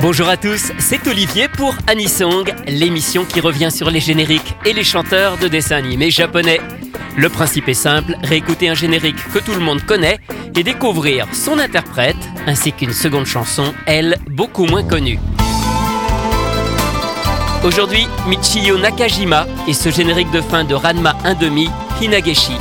Bonjour à tous, c'est Olivier pour Anisong, l'émission qui revient sur les génériques et les chanteurs de dessins animés japonais. Le principe est simple, réécouter un générique que tout le monde connaît et découvrir son interprète, ainsi qu'une seconde chanson, elle, beaucoup moins connue. Aujourd'hui, Michiyo Nakajima et ce générique de fin de Ranma 1.5, Hinageshi.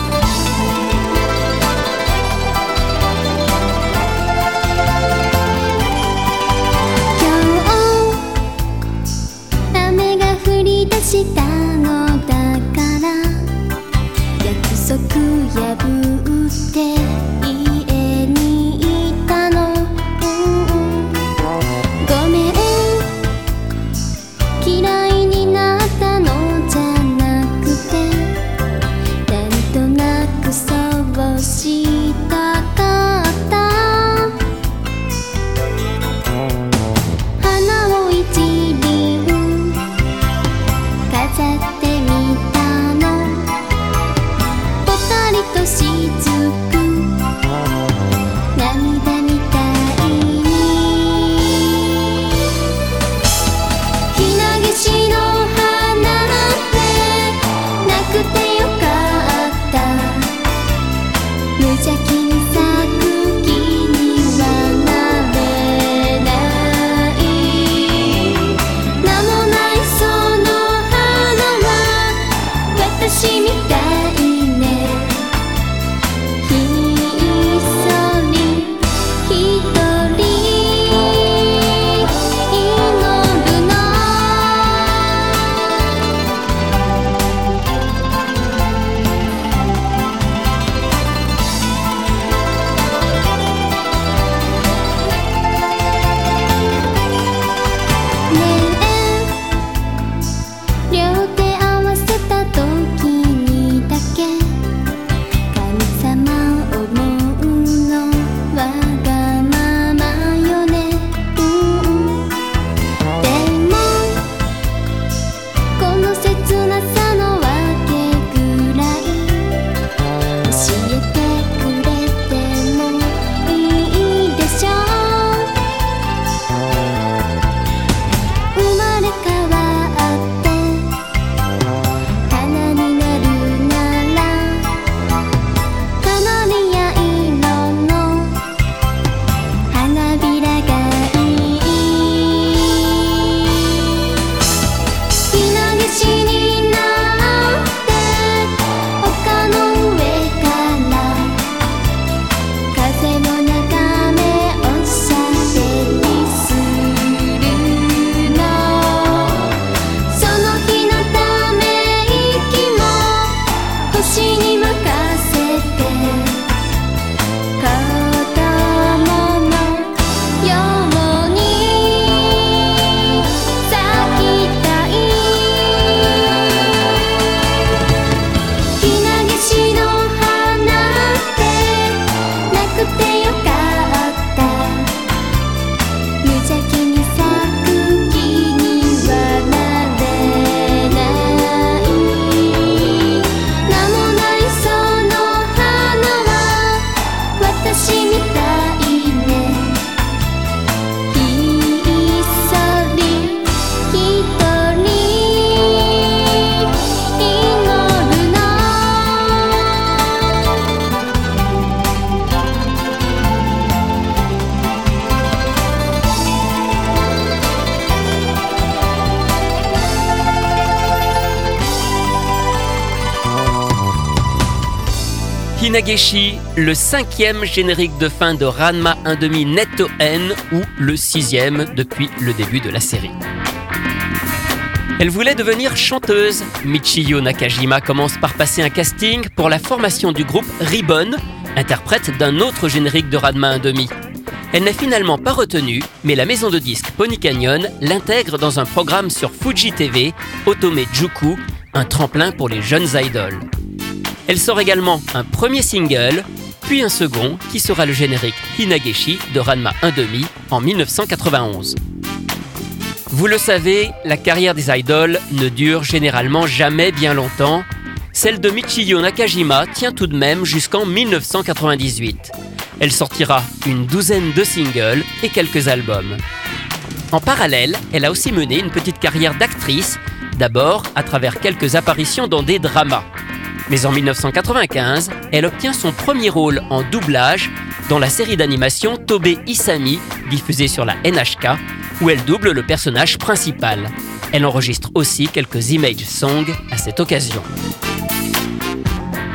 Hinageshi, le cinquième générique de fin de Ranma 1.5 Netto N ou le sixième depuis le début de la série. Elle voulait devenir chanteuse. Michiyo Nakajima commence par passer un casting pour la formation du groupe Ribbon, interprète d'un autre générique de Ranma 1.5. Elle n'est finalement pas retenue, mais la maison de disques Pony Canyon l'intègre dans un programme sur Fuji TV, Otome Juku, un tremplin pour les jeunes idoles. Elle sort également un premier single, puis un second qui sera le générique Hinageshi de Ranma 1.5 en 1991. Vous le savez, la carrière des idoles ne dure généralement jamais bien longtemps. Celle de Michiyo Nakajima tient tout de même jusqu'en 1998. Elle sortira une douzaine de singles et quelques albums. En parallèle, elle a aussi mené une petite carrière d'actrice, d'abord à travers quelques apparitions dans des dramas. Mais en 1995, elle obtient son premier rôle en doublage dans la série d'animation Tobé Isami, diffusée sur la NHK, où elle double le personnage principal. Elle enregistre aussi quelques image songs à cette occasion.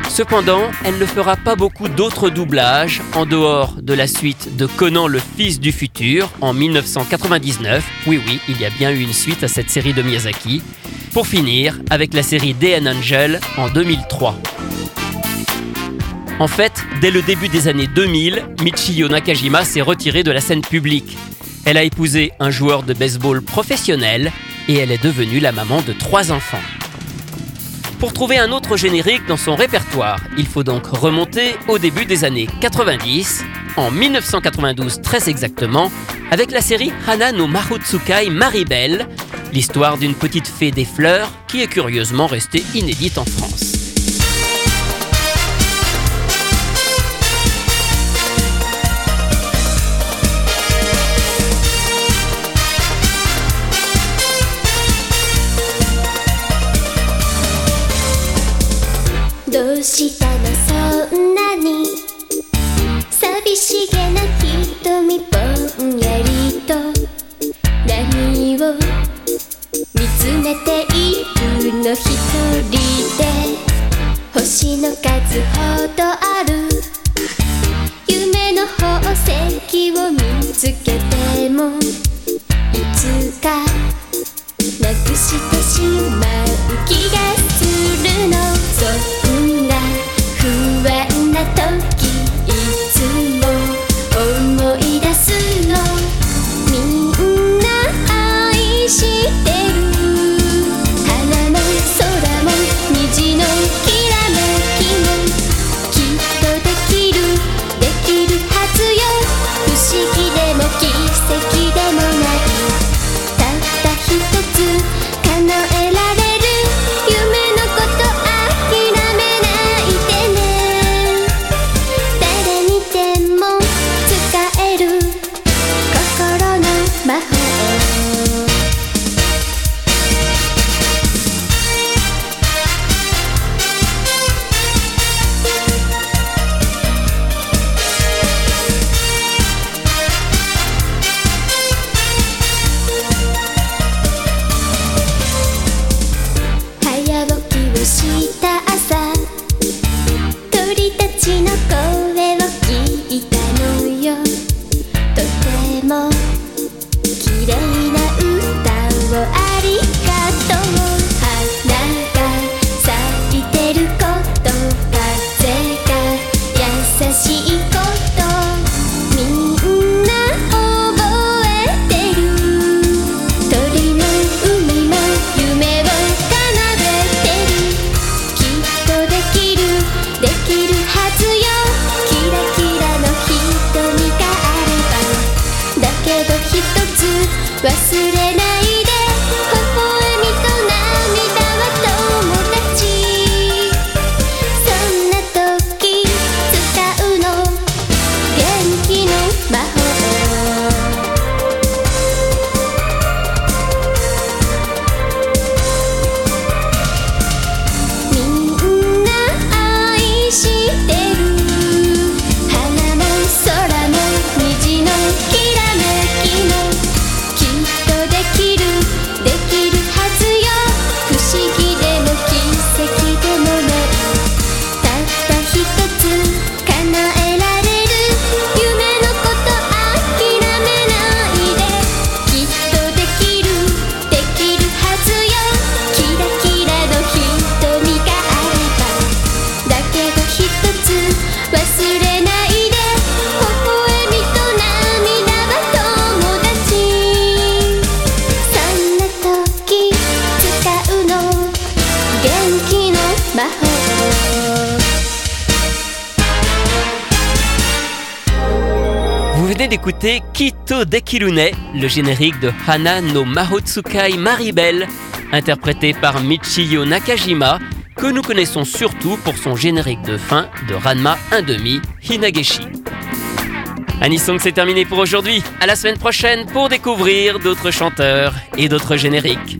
Cependant, elle ne fera pas beaucoup d'autres doublages en dehors de la suite de Conan le fils du futur en 1999. Oui oui, il y a bien eu une suite à cette série de Miyazaki. Pour finir, avec la série DN Angel en 2003. En fait, dès le début des années 2000, Michiyo Nakajima s'est retirée de la scène publique. Elle a épousé un joueur de baseball professionnel et elle est devenue la maman de trois enfants. Pour trouver un autre générique dans son répertoire, il faut donc remonter au début des années 90, en 1992 très exactement, avec la série Hana no Mahotsukai Maribel, l'histoire d'une petite fée des fleurs qui est curieusement restée inédite en France. 一人で星の数ほど d'écouter Kito Dekirune, le générique de Hana no Mahotsukai Maribel, interprété par Michiyo Nakajima, que nous connaissons surtout pour son générique de fin de Ranma 1.5 Hinageshi. Anisong, c'est terminé pour aujourd'hui. À la semaine prochaine pour découvrir d'autres chanteurs et d'autres génériques.